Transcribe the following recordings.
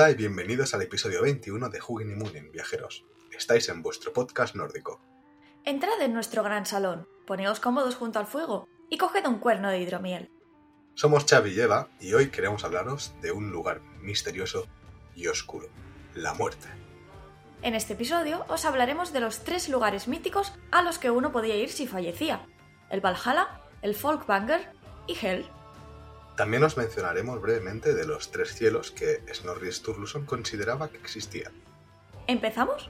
Hola y bienvenidos al episodio 21 de Hugin y Moonin, viajeros. Estáis en vuestro podcast nórdico. Entrad en nuestro gran salón, poneos cómodos junto al fuego y coged un cuerno de hidromiel. Somos Xavi y Eva y hoy queremos hablaros de un lugar misterioso y oscuro, la muerte. En este episodio os hablaremos de los tres lugares míticos a los que uno podía ir si fallecía: el Valhalla, el Folkvanger y Hel. También os mencionaremos brevemente de los tres cielos que Snorri Sturluson consideraba que existían. ¿Empezamos?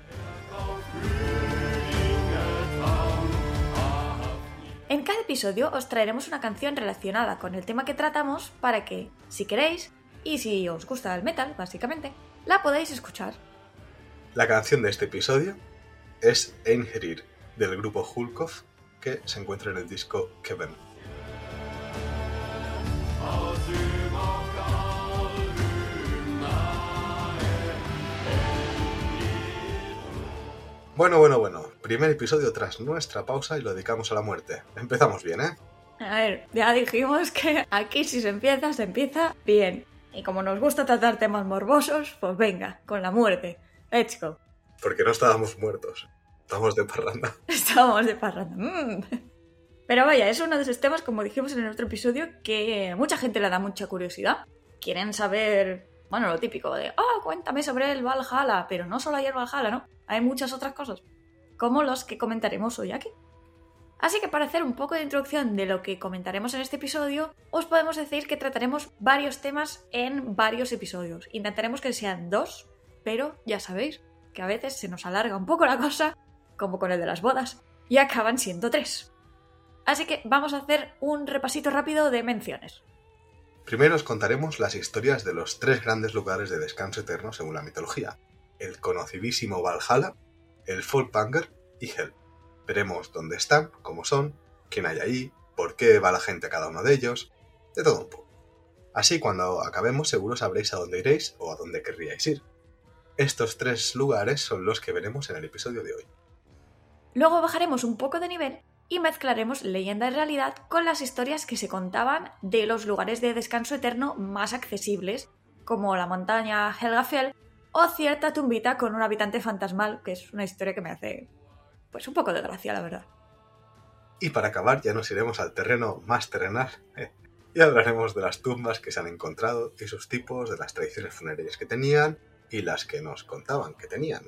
En cada episodio os traeremos una canción relacionada con el tema que tratamos para que, si queréis, y si os gusta el metal, básicamente, la podáis escuchar. La canción de este episodio es Einherjar, del grupo Hulkov, que se encuentra en el disco Kevin. Bueno, bueno, bueno. Primer episodio tras nuestra pausa y lo dedicamos a la muerte. Empezamos bien, ¿eh? A ver, ya dijimos que aquí si se empieza, se empieza bien. Y como nos gusta tratar temas morbosos, pues venga, con la muerte. Let's go. Porque no estábamos muertos. Estábamos de parranda. Estábamos de parranda. Mm. Pero vaya, es uno de esos temas, como dijimos en el otro episodio, que mucha gente le da mucha curiosidad. Quieren saber, bueno, lo típico de, ah, cuéntame sobre el Valhalla, pero no solo hay el Valhalla, ¿no? Hay muchas otras cosas, como los que comentaremos hoy aquí. Así que para hacer un poco de introducción de lo que comentaremos en este episodio, os podemos decir que trataremos varios temas en varios episodios. Intentaremos que sean dos, pero ya sabéis que a veces se nos alarga un poco la cosa, como con el de las bodas, y acaban siendo tres. Así que vamos a hacer un repasito rápido de menciones. Primero os contaremos las historias de los tres grandes lugares de descanso eterno según la mitología, el conocidísimo Valhalla, el Folkvanger y Hel. Veremos dónde están, cómo son, quién hay ahí, por qué va la gente a cada uno de ellos, de todo un poco. Así cuando acabemos seguro sabréis a dónde iréis o a dónde querríais ir. Estos tres lugares son los que veremos en el episodio de hoy. Luego bajaremos un poco de nivel y mezclaremos leyenda y realidad con las historias que se contaban de los lugares de descanso eterno más accesibles, como la montaña Helgafell o cierta tumbita con un habitante fantasmal, que es una historia que me hace pues un poco de gracia, la verdad. Y para acabar ya nos iremos al terreno más terrenal eh, y hablaremos de las tumbas que se han encontrado y sus tipos, de las tradiciones funerarias que tenían y las que nos contaban que tenían.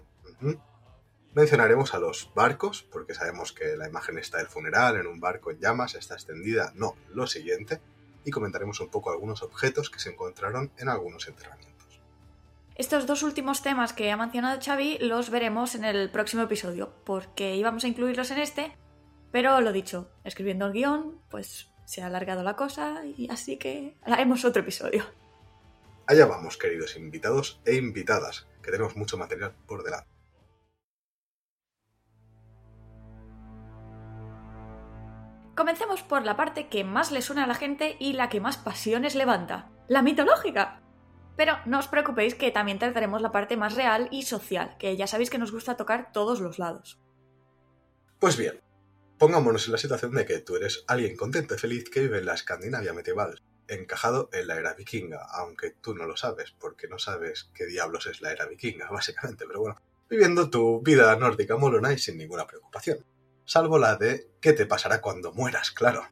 Mencionaremos a los barcos, porque sabemos que la imagen está del funeral en un barco en llamas, está extendida, no, lo siguiente, y comentaremos un poco algunos objetos que se encontraron en algunos enterramientos. Estos dos últimos temas que ha mencionado Xavi los veremos en el próximo episodio, porque íbamos a incluirlos en este, pero lo dicho, escribiendo el guion, pues se ha alargado la cosa y así que haremos otro episodio. Allá vamos, queridos invitados e invitadas, que tenemos mucho material por delante. Comencemos por la parte que más le suena a la gente y la que más pasiones levanta, la mitológica. Pero no os preocupéis que también trataremos la parte más real y social, que ya sabéis que nos gusta tocar todos los lados. Pues bien, pongámonos en la situación de que tú eres alguien contento y feliz que vive en la Escandinavia medieval, encajado en la era vikinga, aunque tú no lo sabes, porque no sabes qué diablos es la era vikinga, básicamente, pero bueno, viviendo tu vida nórdica molona y sin ninguna preocupación salvo la de qué te pasará cuando mueras, claro.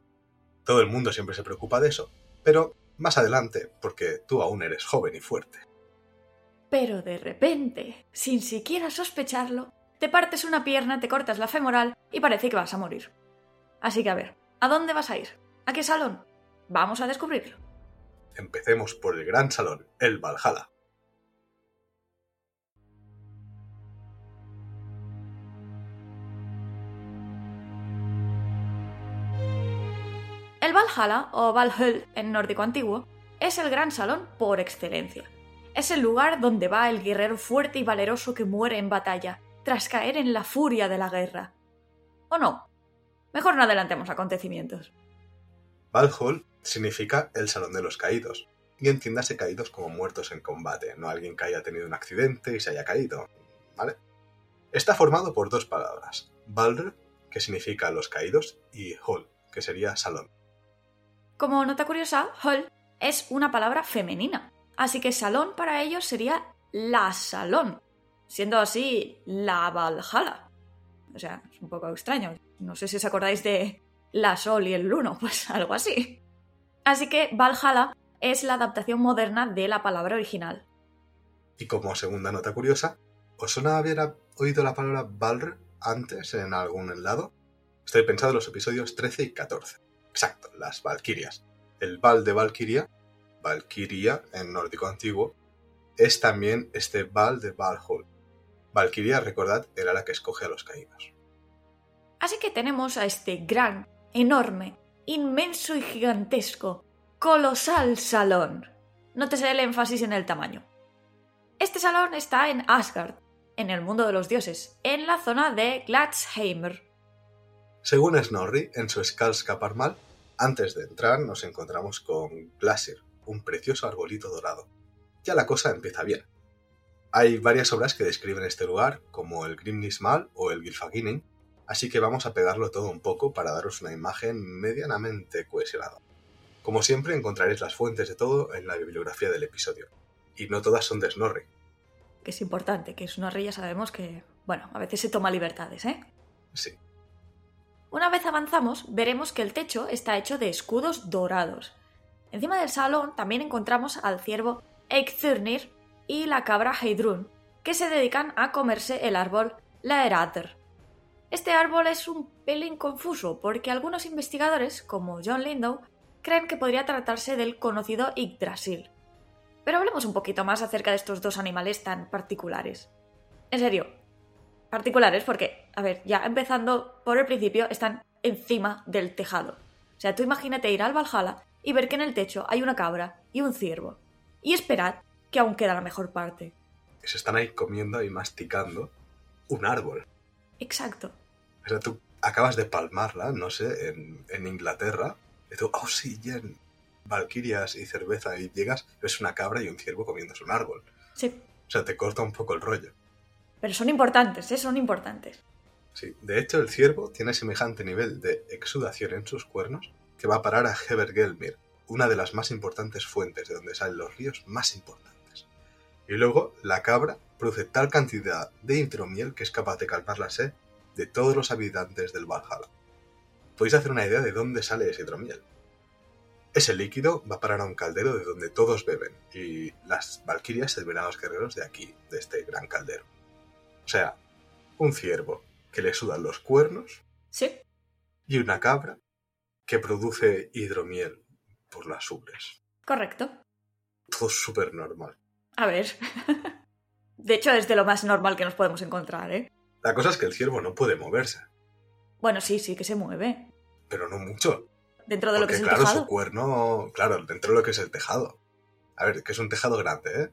Todo el mundo siempre se preocupa de eso, pero más adelante, porque tú aún eres joven y fuerte. Pero de repente, sin siquiera sospecharlo, te partes una pierna, te cortas la femoral y parece que vas a morir. Así que a ver, ¿a dónde vas a ir? ¿A qué salón? Vamos a descubrirlo. Empecemos por el gran salón, el Valhalla. El Valhalla, o Valhall en nórdico antiguo, es el gran salón por excelencia. Es el lugar donde va el guerrero fuerte y valeroso que muere en batalla, tras caer en la furia de la guerra. ¿O no? Mejor no adelantemos acontecimientos. Valhall significa el salón de los caídos, y entiéndase caídos como muertos en combate, no alguien que haya tenido un accidente y se haya caído, ¿vale? Está formado por dos palabras, Balr, que significa los caídos, y Hall, que sería salón. Como nota curiosa, Hall es una palabra femenina, Así que salón para ellos sería la salón, siendo así la Valhalla. O sea, es un poco extraño. No sé si os acordáis de la Sol y el Luno, pues algo así. Así que Valhalla es la adaptación moderna de la palabra original. Y como segunda nota curiosa, ¿os suena haber oído la palabra Valr antes en algún lado? Estoy pensando en los episodios 13 y 14. Exacto, las Valquirias. El Val de Valquiria, Valquiria en nórdico antiguo, es también este Val de Valhall. Valquiria, recordad, era la que escoge a los caídos. Así que tenemos a este gran, enorme, inmenso y gigantesco, colosal salón. Nótese el énfasis en el tamaño. Este salón está en Asgard, en el mundo de los dioses, en la zona de Gladsheimer. Según Snorri, en su Skalskaparmal, antes de entrar nos encontramos con Glasir, un precioso arbolito dorado. Ya la cosa empieza bien. Hay varias obras que describen este lugar, como el Grimnismal o el Gylfaginning, así que vamos a pegarlo todo un poco para daros una imagen medianamente cohesionada. Como siempre encontraréis las fuentes de todo en la bibliografía del episodio, y no todas son de Snorri. Que es importante, que Snorri ya sabemos que, bueno, a veces se toma libertades, ¿eh? Sí. Una vez avanzamos, veremos que el techo está hecho de escudos dorados. Encima del salón también encontramos al ciervo Eikthrnir y la cabra Heidrun, que se dedican a comerse el árbol Laeratr. Este árbol es un pelín confuso porque algunos investigadores, como John Lindow, creen que podría tratarse del conocido Yggdrasil. Pero hablemos un poquito más acerca de estos dos animales tan particulares. En serio, particulares porque, a ver, ya empezando por el principio, están encima del tejado. O sea, tú imagínate ir al Valhalla y ver que en el techo hay una cabra y un ciervo. Y esperad que aún queda la mejor parte. Se están ahí comiendo y masticando un árbol. Exacto. O sea, tú acabas de palmarla, no sé, en, en Inglaterra, y tú, oh sí, Jen, valquirias y cerveza, y llegas, ves una cabra y un ciervo comiéndose un árbol. Sí. O sea, te corta un poco el rollo. Pero son importantes, ¿eh? Son importantes. Sí, de hecho el ciervo tiene semejante nivel de exudación en sus cuernos que va a parar a Hebergelmir, una de las más importantes fuentes de donde salen los ríos más importantes. Y luego la cabra produce tal cantidad de hidromiel que es capaz de calmar la sed de todos los habitantes del Valhalla. Podéis hacer una idea de dónde sale ese hidromiel. Ese líquido va a parar a un caldero de donde todos beben, y las valquirias servirán a los guerreros de aquí, de este gran caldero. O sea, un ciervo que le sudan los cuernos Sí. y una cabra que produce hidromiel por las ubres. Correcto. Todo súper normal. A ver. De hecho, es de lo más normal que nos podemos encontrar, ¿eh? La cosa es que el ciervo no puede moverse, Bueno, sí, sí que se mueve. pero no mucho. Dentro de lo que es el claro, tejado. su cuerno, claro, dentro de lo que es el tejado. A ver, que es un tejado grande, ¿eh?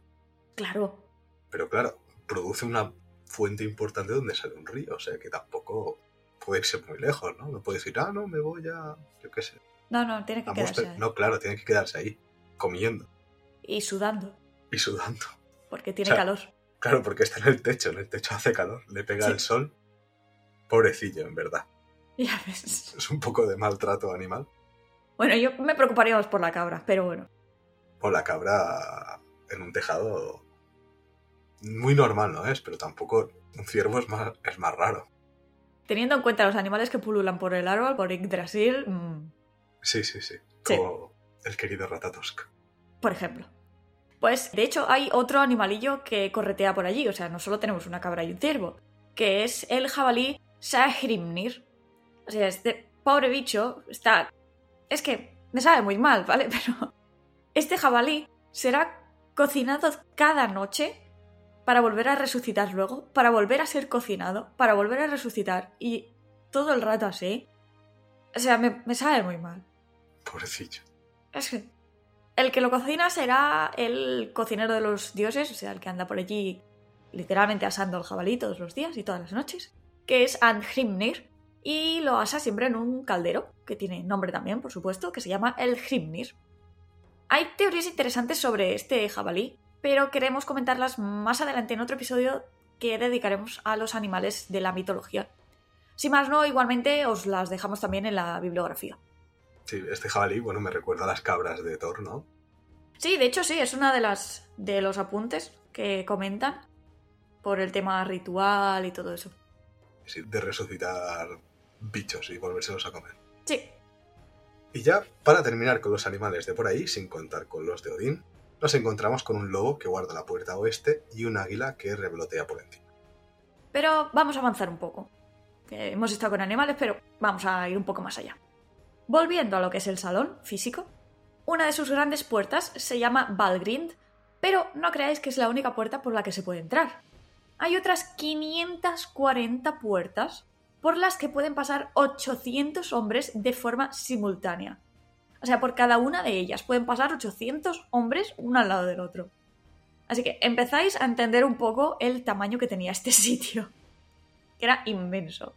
Claro. Pero claro, produce una fuente importante donde sale un río, o sea que tampoco puede irse muy lejos, ¿no? No puede decir, ah, no, me voy a, yo qué sé, No, no, tiene que quedarse Monster". ahí. No, claro, tiene que quedarse ahí, comiendo Y sudando, y sudando. porque tiene O sea, calor. Claro, porque está en el techo, en el techo hace calor, le pega Sí. el sol. Pobrecillo, en verdad. Ya ves. Es un poco de maltrato animal. Bueno, yo me preocuparía más por la cabra, pero bueno. O la cabra en un tejado muy normal, ¿no es? Pero tampoco un ciervo es más, es más raro. Teniendo en cuenta los animales que pululan por el árbol, por Yggdrasil, mm, Sí, sí, sí. Sí. Como el querido Ratatosk. por ejemplo. Pues, de hecho, hay otro animalillo que corretea por allí. O sea, no solo tenemos una cabra y un ciervo, que es el jabalí Sahrimnir. O sea, este pobre bicho está... Es que me sabe muy mal, ¿vale? Pero este jabalí será cocinado cada noche para volver a resucitar luego, para volver a ser cocinado, para volver a resucitar y todo el rato así. O sea, me, me sabe muy mal. Pobrecillo. Es que el que lo cocina será el cocinero de los dioses, o sea, el que anda por allí literalmente asando al jabalí todos los días y todas las noches, que es Andhrimnir, y lo asa siempre en un caldero, que tiene nombre también, por supuesto, que se llama el Hrimnir. Hay teorías interesantes sobre este jabalí, pero queremos comentarlas más adelante en otro episodio que dedicaremos a los animales de la mitología. Si más no, igualmente os las dejamos también en la bibliografía. Sí, este jabalí, bueno, me recuerda a las cabras de Thor, ¿no? Sí, de hecho sí, es una de las de los apuntes que comentan por el tema ritual y todo eso. Sí, de resucitar bichos y volvérselos a comer. Sí. Y ya, para terminar con los animales de por ahí, sin contar con los de Odín, nos encontramos con un lobo que guarda la puerta oeste y un águila que revolotea por encima. Pero vamos a avanzar un poco. Hemos estado con animales, pero vamos a ir un poco más allá. Volviendo a lo que es el salón físico, una de sus grandes puertas se llama Valgrind, pero no creáis que es la única puerta por la que se puede entrar. Hay otras 540 puertas por las que pueden pasar 800 hombres de forma simultánea. O sea, por cada una de ellas pueden pasar 800 hombres uno al lado del otro. Así que empezáis a entender un poco el tamaño que tenía este sitio. Que era inmenso.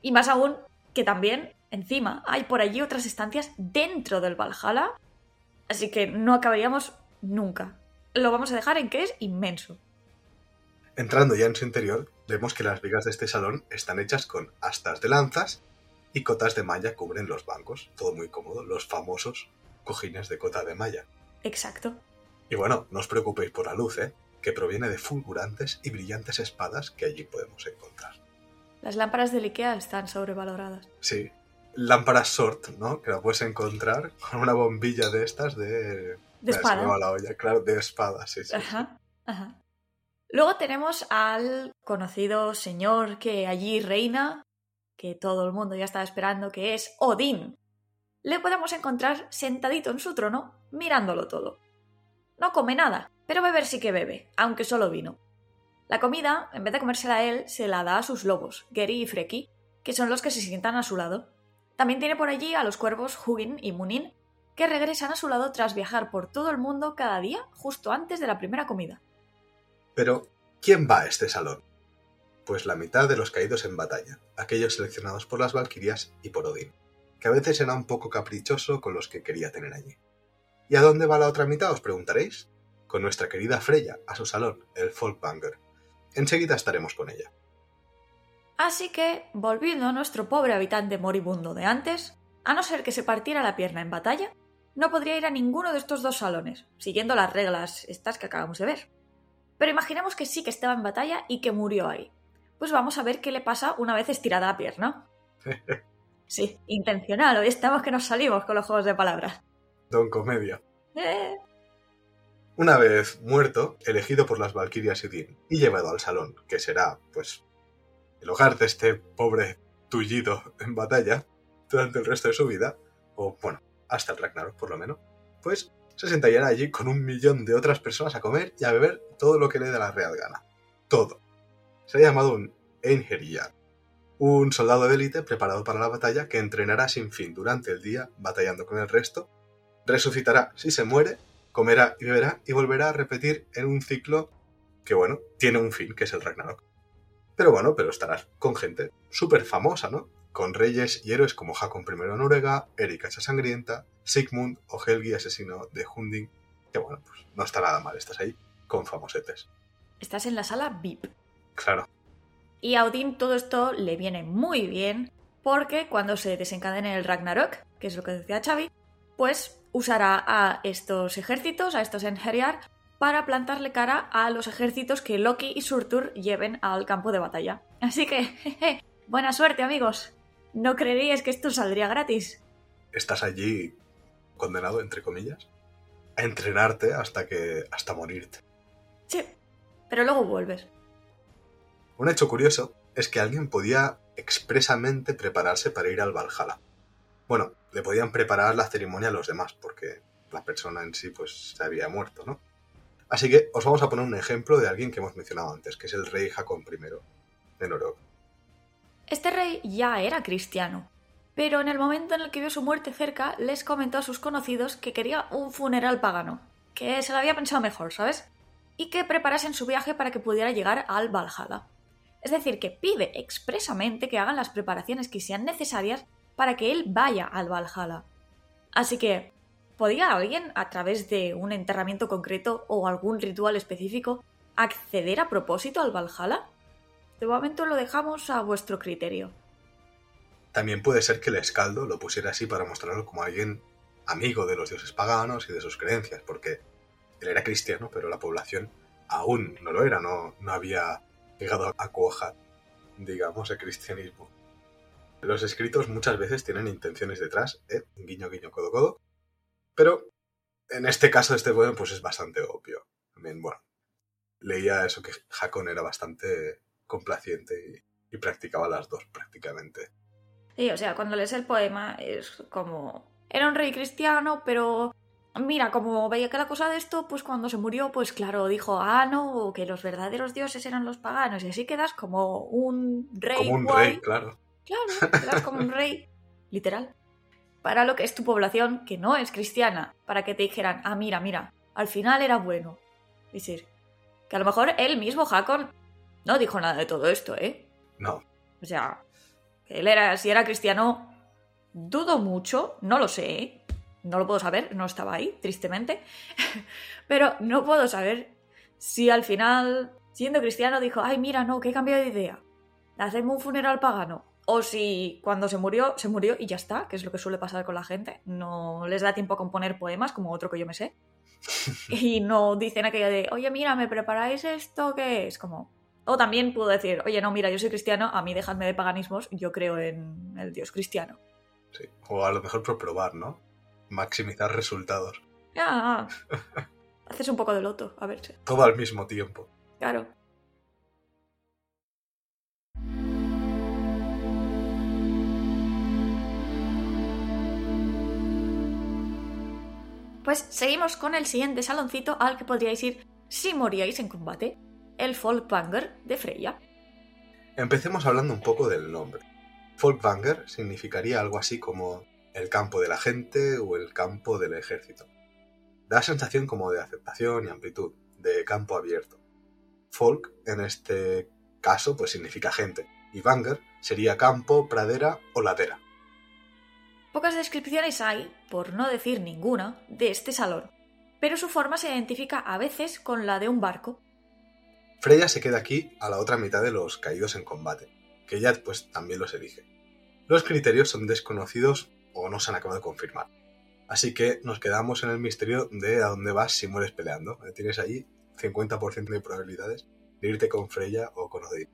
Y más aún que también, encima, hay por allí otras estancias dentro del Valhalla. Así que no acabaríamos nunca. Lo vamos a dejar en que es inmenso. Entrando ya en su interior, vemos que las vigas de este salón están hechas con astas de lanzas y cotas de malla cubren los bancos. Todo muy cómodo, los famosos cojines de cota de malla. Exacto. Y bueno, no os preocupéis por la luz, ¿eh? que proviene de fulgurantes y brillantes espadas que allí podemos encontrar. Las lámparas del Ikea están sobrevaloradas. Sí, lámparas sort, ¿no? Que la puedes encontrar con una bombilla de estas de... De espada. Se me va la olla, claro, de espada, sí, sí. Ajá, ajá. Luego tenemos al conocido señor que allí reina, que todo el mundo ya estaba esperando, que es Odín. Le podemos encontrar sentadito en su trono, mirándolo todo. No come nada, pero beber sí que bebe, aunque solo vino. La comida, en vez de comérsela a él, se la da a sus lobos, Geri y Freki, que son los que se sientan a su lado. También tiene por allí a los cuervos Hugin y Munin, que regresan a su lado tras viajar por todo el mundo cada día justo antes de la primera comida. Pero, ¿quién va a este salón? Pues la mitad de los caídos en batalla, aquellos seleccionados por las Valquirias y por Odín, que a veces era un poco caprichoso con los que quería tener allí. ¿Y a dónde va la otra mitad, os preguntaréis? Con nuestra querida Freya, a su salón, el Folkbanger. Enseguida estaremos con ella. Así que, volviendo a nuestro pobre habitante moribundo de antes, a no ser que se partiera la pierna en batalla, no podría ir a ninguno de estos dos salones, siguiendo las reglas estas que acabamos de ver. Pero imaginemos que sí que estaba en batalla y que murió ahí. Pues vamos a ver qué le pasa una vez estirada la pierna. Sí, intencional, hoy estamos que nos salimos con los juegos de palabras. Don Comedia. Eh, Una vez muerto, elegido por las Valquirias Idin y llevado al salón, que será, pues, el hogar de este pobre tullido en batalla durante el resto de su vida, o bueno, hasta el Ragnarok por lo menos, pues se sentarían allí con un millón de otras personas a comer y a beber todo lo que le dé la real gana. Todo. Se ha llamado un Einherjar, un soldado de élite preparado para la batalla que entrenará sin fin durante el día batallando con el resto, resucitará si se muere, comerá y beberá y volverá a repetir en un ciclo que, bueno, tiene un fin, que es el Ragnarok. Pero bueno, pero estarás con gente súper famosa, ¿no? Con reyes y héroes como Hakon I de Noruega, Erika Hacha Sangrienta, Sigmund o Helgi, asesino de Hunding. Que bueno, pues no está nada mal, estás ahí con famosetes. estás en la sala VIP. Claro, Y a Odín todo esto le viene muy bien porque cuando se desencadene el Ragnarok, que es lo que decía Xavi, pues usará a estos ejércitos, a estos Enheriar, para plantarle cara a los ejércitos que Loki y Surtur lleven al campo de batalla. Así que, jeje, buena suerte amigos. No creeríais que esto saldría gratis. estás allí condenado, entre comillas, a entrenarte hasta que. hasta morirte. Sí, pero luego vuelves. Un hecho curioso es que alguien podía expresamente prepararse para ir al Valhalla. Bueno, le podían preparar la ceremonia a los demás, porque la persona en sí pues se había muerto, ¿no? Así que os vamos a poner un ejemplo de alguien que hemos mencionado antes, que es el rey Hakon I de Noruega. Este rey ya era cristiano, pero en el momento en el que vio su muerte cerca, les comentó a sus conocidos que quería un funeral pagano, que se lo había pensado mejor, ¿sabes? Y que preparasen su viaje para que pudiera llegar al Valhalla. Es decir, que pide expresamente que hagan las preparaciones que sean necesarias para que él vaya al Valhalla. Así que, ¿podía alguien, a través de un enterramiento concreto o algún ritual específico, acceder a propósito al Valhalla? De momento lo dejamos a vuestro criterio. También puede ser que el escaldo lo pusiera así para mostrarlo como alguien amigo de los dioses paganos y de sus creencias, porque él era cristiano, pero la población aún no lo era, no, no había llegado a cuajar, digamos, el cristianismo. Los escritos muchas veces tienen intenciones detrás, ¿eh? guiño, guiño, codo, codo, pero en este caso, este poema, pues es bastante obvio. También, bueno, leía eso que Jacón era bastante complaciente y, y practicaba las dos prácticamente. Sí, o sea, cuando lees el poema es como... Era un rey cristiano, pero mira, como veía que la cosa de esto, pues cuando se murió, pues claro, dijo, ah, no, que los verdaderos dioses eran los paganos, y así quedas como un rey. Como un guay. rey, claro. Claro, quedas como un rey, literal. Para lo que es tu población, que no es cristiana, para que te dijeran, ah, mira, mira, al final era bueno. Decir, que a lo mejor él mismo, Hakon, no dijo nada de todo esto, ¿eh? No, O sea, que él era, si era cristiano, dudo mucho, no lo sé, ¿eh? No lo puedo saber, no estaba ahí, tristemente, pero no puedo saber si al final, siendo cristiano, dijo, ay, mira, no, que he cambiado de idea, hacemos un funeral pagano, o si cuando se murió, se murió y ya está, que es lo que suele pasar con la gente, no les da tiempo a componer poemas, como otro que yo me sé, y no dicen aquello de, oye, mira, ¿me preparáis esto? ¿Qué es? Como... O también puedo decir, oye, no, mira, yo soy cristiano, a mí dejadme de paganismos, yo creo en el Dios cristiano. sí. O a lo mejor por probar, ¿no? Maximizar resultados. Ya, haces un poco de loto, a ver. si- Todo al mismo tiempo. Claro. Pues seguimos con el siguiente saloncito al que podríais ir si moríais en combate, el Folkvanger de Freya. Empecemos hablando un poco del nombre. Folkvanger significaría algo así como el campo de la gente o el campo del ejército. Da sensación como de aceptación y amplitud, de campo abierto. Folk, en este caso, pues significa gente, y Vanger sería campo, pradera o ladera. Pocas descripciones hay, por no decir ninguna, de este salón, pero su forma se identifica a veces con la de un barco. Freya se queda aquí a la otra mitad de los caídos en combate, que ella pues también los elige. Los criterios son desconocidos o no se han acabado de confirmar. Así que nos quedamos en el misterio de a dónde vas si mueres peleando. Eh, Tienes ahí 50% de probabilidades de irte con Freya o con Odin.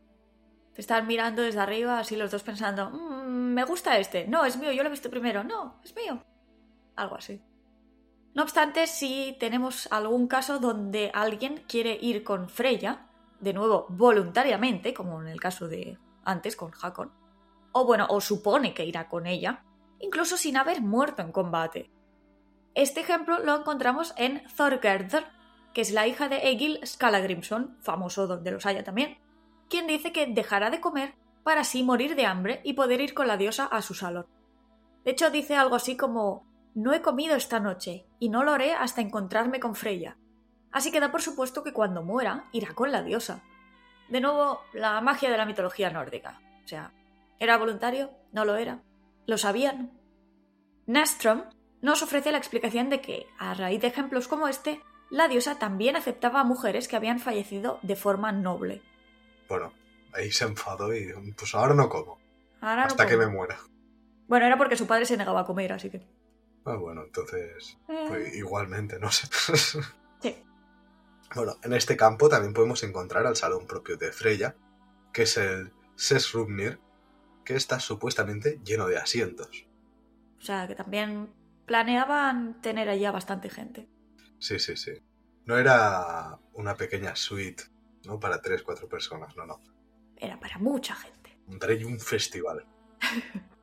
Te están mirando desde arriba, así los dos pensando, "Mm, me gusta este, no, es mío, yo lo he visto primero, no, es mío. Algo así. No obstante, si tenemos algún caso donde alguien quiere ir con Freya, de nuevo voluntariamente, como en el caso de antes con Hakon, o bueno, o supone que irá con ella, incluso sin haber muerto en combate. Este ejemplo lo encontramos en Thorgerdr, que es la hija de Egil Skallagrimson, famoso donde los haya también, quien dice que dejará de comer para así morir de hambre y poder ir con la diosa a su salón. De hecho, dice algo así como No he comido esta noche, y no lo haré hasta encontrarme con Freya. Así que da por supuesto que cuando muera irá con la diosa. De nuevo, la magia de la mitología nórdica. O sea, ¿era voluntario? ¿No lo era? ¿Lo sabían? Nastrom nos ofrece la explicación de que, a raíz de ejemplos como este, la diosa también aceptaba a mujeres que habían fallecido de forma noble. Bueno, ahí se enfadó y pues ahora no como, Ahora no hasta que como. me muera. Bueno, era porque su padre se negaba a comer, así que. Ah, bueno, entonces, Eh, pues igualmente, no sé. Sí. Bueno, en este campo también podemos encontrar al salón propio de Freya, que es el Sesrumnir, que está supuestamente lleno de asientos. O sea, que también planeaban tener allá bastante gente. Sí, sí, sí. No era una pequeña suite, ¿no? Para tres, cuatro personas, no, no. Era para mucha gente. Montaré un festival.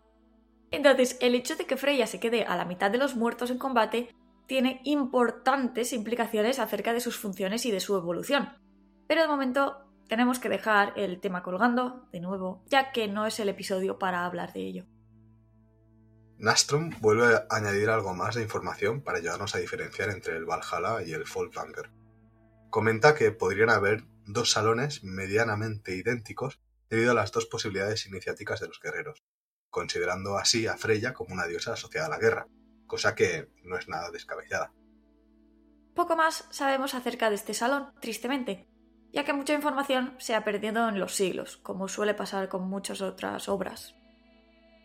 Entonces, el hecho de que Freya se quede a la mitad de los muertos en combate tiene importantes implicaciones acerca de sus funciones y de su evolución. Pero de momento tenemos que dejar el tema colgando, de nuevo, ya que no es el episodio para hablar de ello. Nastrom vuelve a añadir algo más de información para ayudarnos a diferenciar entre el Valhalla y el Folkvanger. Comenta que podrían haber dos salones medianamente idénticos debido a las dos posibilidades iniciáticas de los guerreros, considerando así a Freya como una diosa asociada a la guerra, cosa que no es nada descabellada. Poco más sabemos acerca de este salón, tristemente, ya que mucha información se ha perdido en los siglos, como suele pasar con muchas otras obras.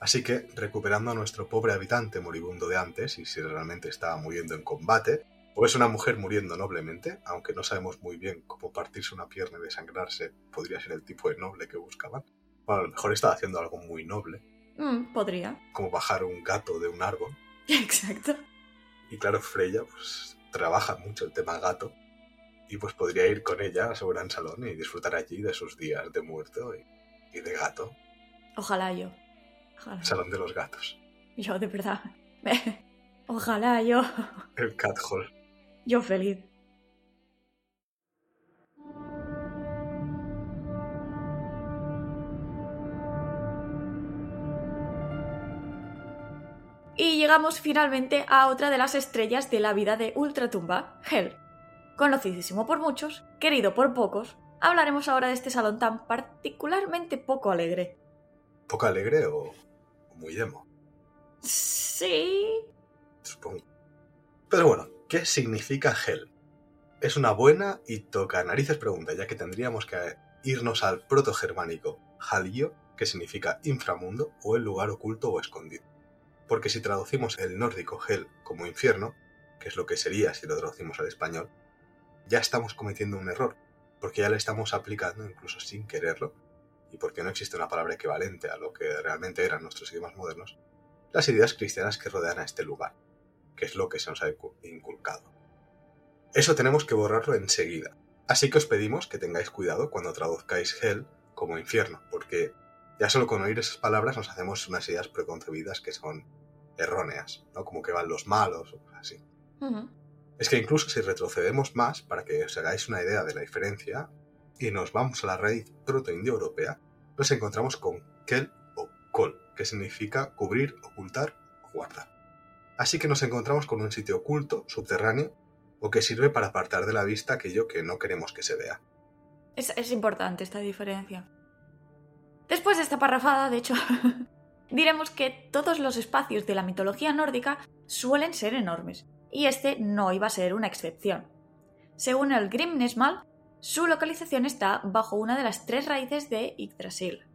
Así que, recuperando a nuestro pobre habitante moribundo de antes, y si realmente estaba muriendo en combate, O es una mujer muriendo noblemente, aunque no sabemos muy bien cómo partirse una pierna y desangrarse podría ser el tipo de noble que buscaban. Bueno, a lo mejor estaba haciendo algo muy noble, Mm, podría. como bajar un gato de un árbol. Exacto. Y claro, Freya pues trabaja mucho el tema gato y pues podría ir con ella a su gran salón y disfrutar allí de sus días de muerto y, y de gato, Ojalá yo. Ojalá. salón de los gatos, Yo, de verdad. Ojalá yo. el cat hall. Yo feliz. Y llegamos finalmente a otra de las estrellas de la vida de Ultratumba, Hel. Conocidísimo por muchos, querido por pocos, hablaremos ahora de este salón tan particularmente poco alegre. ¿Poco alegre o, muy emo? Sí. Supongo. Pero bueno, ¿qué significa Hel? Es una buena y toca narices pregunta, ya que tendríamos que irnos al protogermánico Halio, que significa inframundo o el lugar oculto o escondido. Porque si traducimos el nórdico Hel como infierno, que es lo que sería si lo traducimos al español, ya estamos cometiendo un error, porque ya le estamos aplicando incluso sin quererlo, y porque no existe una palabra equivalente a lo que realmente eran nuestros idiomas modernos, las ideas cristianas que rodean a este lugar, que es lo que se nos ha incu- inculcado. Eso tenemos que borrarlo enseguida, así que os pedimos que tengáis cuidado cuando traduzcáis Hell como infierno, porque ya solo con oír esas palabras nos hacemos unas ideas preconcebidas que son erróneas, ¿no? Como que van los malos o así. Ujú. Es que incluso si retrocedemos más, para que os hagáis una idea de la diferencia, y nos vamos a la raíz proto-indoeuropea, nos encontramos con kel o kol, que significa cubrir, ocultar o guardar. Así que nos encontramos con un sitio oculto, subterráneo, o que sirve para apartar de la vista aquello que no queremos que se vea. Es, es importante esta diferencia. Después de esta parrafada, de hecho, diremos que todos los espacios de la mitología nórdica suelen ser enormes, y este no iba a ser una excepción. Según el Grimnesmal, su localización está bajo una de las tres raíces de Yggdrasil.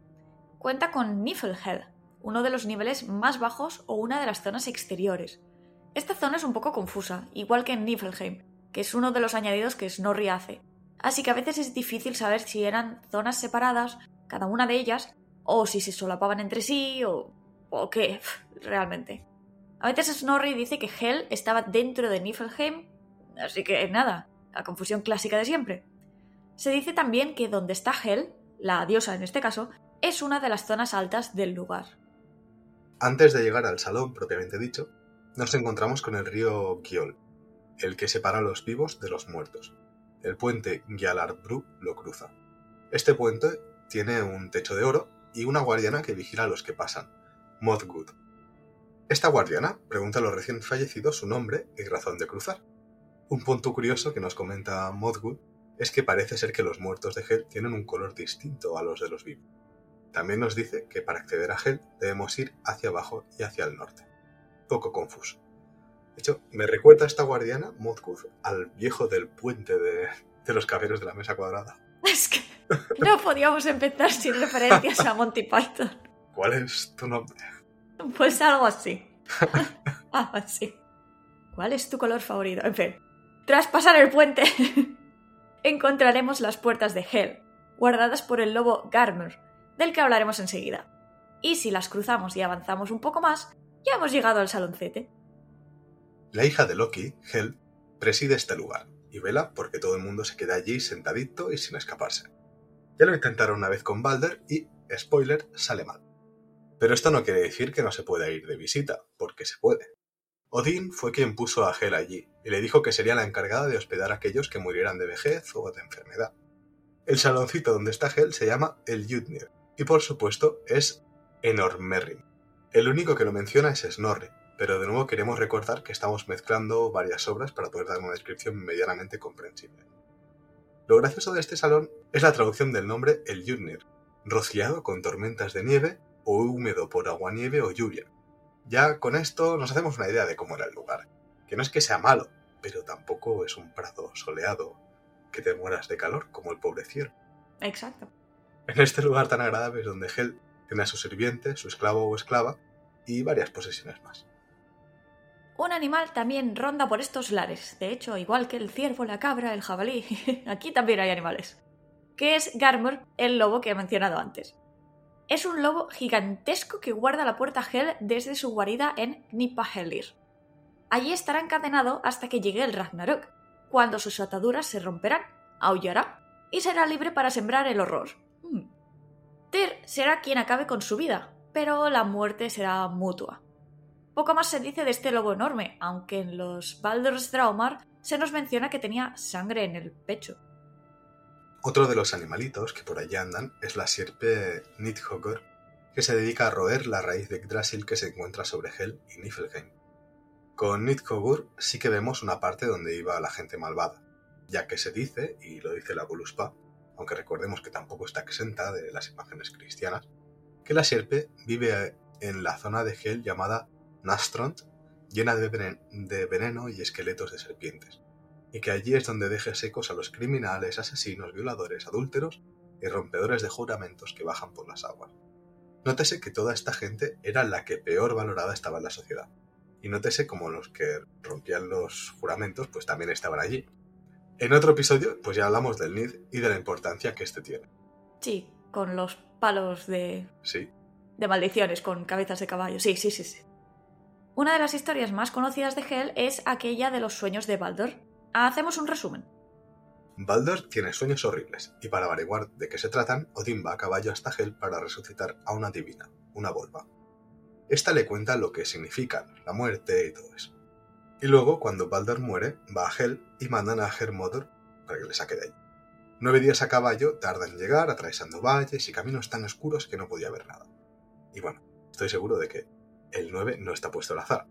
Cuenta con Niflhel, uno de los niveles más bajos o una de las zonas exteriores. Esta zona es un poco confusa, igual que Niflheim, que es uno de los añadidos que Snorri hace, así que a veces es difícil saber si eran zonas separadas, cada una de ellas, o si se solapaban entre sí, o, o qué, realmente. A veces Snorri dice que Hel estaba dentro de Niflheim, así que nada, la confusión clásica de siempre. Se dice también que donde está Hel, la diosa en este caso, es una de las zonas altas del lugar. Antes de llegar al salón propiamente dicho, nos encontramos con el río Giol, el que separa a los vivos de los muertos. El puente Gjallarbrú lo cruza. Este puente tiene un techo de oro y una guardiana que vigila a los que pasan, Modgood. Esta guardiana pregunta a los recién fallecidos su nombre y razón de cruzar. Un punto curioso que nos comenta Modgood es que parece ser que los muertos de Hel tienen un color distinto a los de los vivos. También nos dice que para acceder a Hel debemos ir hacia abajo y hacia el norte. Poco confuso. De hecho, me recuerda esta guardiana, Modgood, al viejo del puente de, de los caballeros de la mesa cuadrada. Es que no podíamos empezar sin referencias a Monty Python. ¿Cuál es tu nombre? Pues algo así. algo así. ¿Cuál es tu color favorito? En fin. Tras pasar el puente, encontraremos las puertas de Hel, guardadas por el lobo Garmer, del que hablaremos enseguida. Y si las cruzamos y avanzamos un poco más, ya hemos llegado al saloncete. La hija de Loki, Hel, preside este lugar y vela porque todo el mundo se queda allí sentadito y sin escaparse. Ya lo intentaron una vez con Balder y, spoiler, sale mal. Pero esto no quiere decir que no se pueda ir de visita, porque se puede. Odín fue quien puso a Hel allí y le dijo que sería la encargada de hospedar a aquellos que murieran de vejez o de enfermedad. El saloncito donde está Hel se llama el Jutnir y por supuesto es enormérrimo. El único que lo menciona es Snorri, pero de nuevo queremos recordar que estamos mezclando varias obras para poder dar una descripción medianamente comprensible. Lo gracioso de este salón es la traducción del nombre el Jutnir, rociado con tormentas de nieve o húmedo por aguanieve o lluvia. Ya con esto nos hacemos una idea de cómo era el lugar, que no es que sea malo, pero tampoco es un prado soleado que te mueras de calor como el pobre ciervo. Exacto. En este lugar tan agradable es donde Hel tiene a su sirviente, su esclavo o esclava y varias posesiones más. Un animal también ronda por estos lares. De hecho, igual que el ciervo, la cabra, el jabalí, aquí también hay animales. Que es Garmur, el lobo que he mencionado antes. Es un lobo gigantesco que guarda la puerta Hel desde su guarida en Knipahelir. Allí estará encadenado hasta que llegue el Ragnarok, cuando sus ataduras se romperán, aullará y será libre para sembrar el horror. Hmm. Tyr será quien acabe con su vida, pero la muerte será mutua. Poco más se dice de este lobo enorme, aunque en los Baldur's Draumar se nos menciona que tenía sangre en el pecho. Otro de los animalitos que por allí andan es la sierpe Nidhogger, que se dedica a roer la raíz de Yggdrasil que se encuentra sobre Hel y Niflheim. Con Nidhoggur sí que vemos una parte donde iba la gente malvada, ya que se dice, y lo dice la Voluspa, aunque recordemos que tampoco está exenta de las imágenes cristianas, que la sierpe vive en la zona de Hel llamada Nastrond, llena de veneno y esqueletos de serpientes, y que allí es donde deje secos a los criminales, asesinos, violadores, adúlteros y rompedores de juramentos que bajan por las aguas. Nótese que toda esta gente era la que peor valorada estaba en la sociedad. Y nótese como los que rompían los juramentos pues también estaban allí. En otro episodio pues ya hablamos del Nid y de la importancia que este tiene. Sí, con los palos de... Sí. De maldiciones, con cabezas de caballo. Sí, sí, sí, sí. Una de las historias más conocidas de Hel es aquella de los sueños de Baldur. Hacemos un resumen. Baldur tiene sueños horribles, y para averiguar de qué se tratan, Odín va a caballo hasta Hel para resucitar a una divina, una volva. Esta le cuenta lo que significan, la muerte y todo eso. Y luego, cuando Baldur muere, va a Hel y mandan a Hermodor para que le saque de ahí. Nueve días a caballo tarda en llegar, atravesando valles y caminos tan oscuros que no podía ver nada. Y bueno, estoy seguro de que el 9 no está puesto al azar.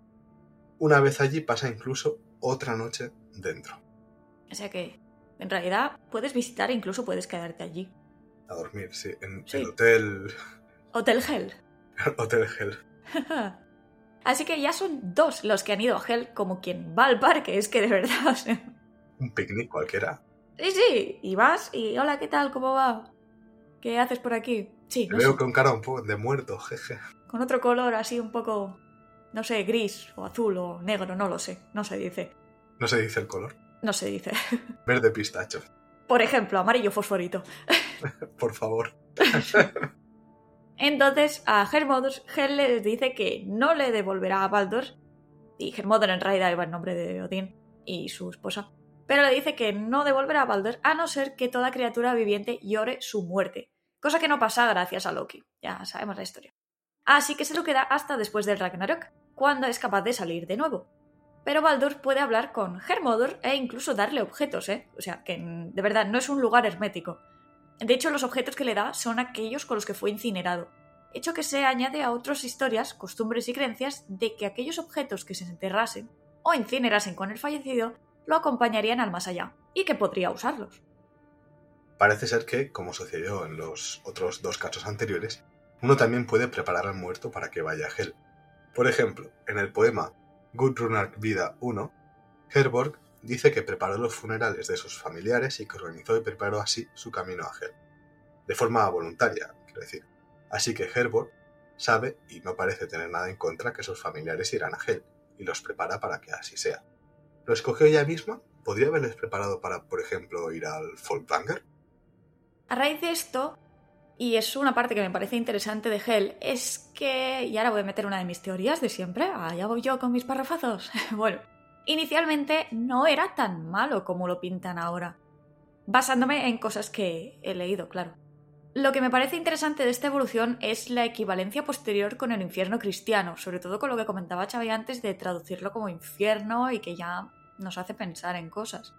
Una vez allí pasa incluso otra noche dentro. O sea que, en realidad, puedes visitar e incluso puedes quedarte allí. A dormir, sí, en el hotel... Hotel Hell. hotel Hell. Así que ya son dos los que han ido a Hell como quien va al parque, es que de verdad... Un picnic cualquiera. Sí, sí, y vas y hola, ¿qué tal? ¿Cómo va? ¿Qué haces por aquí? Sí. Me veo con cara un poco de muerto, jeje con otro color así un poco, no sé, gris o azul o negro, no lo sé, no se dice. ¿No se dice el color? No se dice. Verde pistacho. Por ejemplo, amarillo fosforito. Por favor. Entonces a Hermodor, Hel le dice que no le devolverá a Baldur, y Hermodor en realidad lleva el nombre de Odín y su esposa, pero le dice que no devolverá a Baldur a no ser que toda criatura viviente llore su muerte, cosa que no pasa gracias a Loki, ya sabemos la historia. Así que se lo queda hasta después del Ragnarok, cuando es capaz de salir de nuevo. Pero Baldur puede hablar con Hermodor e incluso darle objetos, ¿eh? O sea, que de verdad no es un lugar hermético. De hecho, los objetos que le da son aquellos con los que fue incinerado. Hecho que se añade a otras historias, costumbres y creencias de que aquellos objetos que se enterrasen o incinerasen con el fallecido lo acompañarían al más allá y que podría usarlos. Parece ser que, como sucedió en los otros dos casos anteriores, uno también puede preparar al muerto para que vaya a Hel. Por ejemplo, en el poema Gudrunar Vida 1, Herborg dice que preparó los funerales de sus familiares y que organizó y preparó así su camino a Hel. De forma voluntaria, quiero decir. Así que Herborg sabe y no parece tener nada en contra que sus familiares irán a Hel, y los prepara para que así sea. ¿Lo escogió ella misma? ¿Podría haberles preparado para, por ejemplo, ir al Folkvanger? A raíz de esto, y es una parte que me parece interesante de Hell, es que, y ahora voy a meter una de mis teorías de siempre, allá voy yo con mis parrafazos. bueno, inicialmente no era tan malo como lo pintan ahora, basándome en cosas que he leído, claro. Lo que me parece interesante de esta evolución es la equivalencia posterior con el infierno cristiano, sobre todo con lo que comentaba Xavi antes de traducirlo como infierno y que ya nos hace pensar en cosas.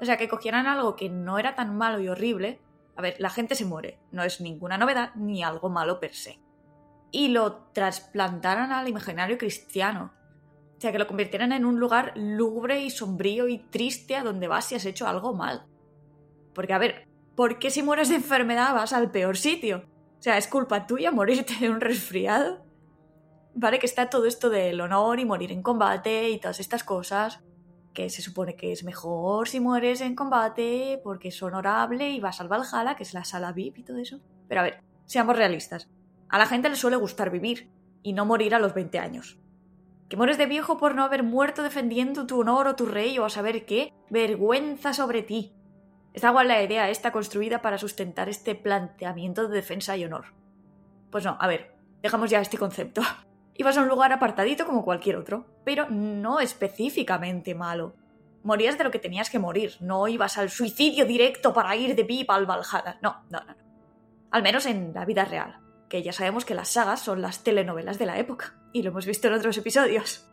O sea, que cogieran algo que no era tan malo y horrible, a ver, la gente se muere, no es ninguna novedad ni algo malo per se. Y lo trasplantaron al imaginario cristiano. O sea, que lo convirtieran en un lugar lúgubre y sombrío y triste a donde vas si has hecho algo mal. Porque, a ver, ¿por qué si mueres de enfermedad vas al peor sitio? O sea, ¿es culpa tuya morirte de un resfriado? Vale que está todo esto del honor y morir en combate y todas estas cosas que se supone que es mejor si mueres en combate porque es honorable y vas al Valhalla, que es la sala VIP y todo eso. Pero a ver, seamos realistas. A la gente le suele gustar vivir y no morir a los 20 años. Que mueres de viejo por no haber muerto defendiendo tu honor o tu rey o a saber qué. Vergüenza sobre ti. Está igual la idea esta construida para sustentar este planteamiento de defensa y honor. Pues no, a ver, dejamos ya este concepto. Ibas a un lugar apartadito como cualquier otro, pero no específicamente malo. Morías de lo que tenías que morir, no ibas al suicidio directo para ir de pipa al Valhalla. No, no, no. Al menos en la vida real, que ya sabemos que las sagas son las telenovelas de la época, y lo hemos visto en otros episodios.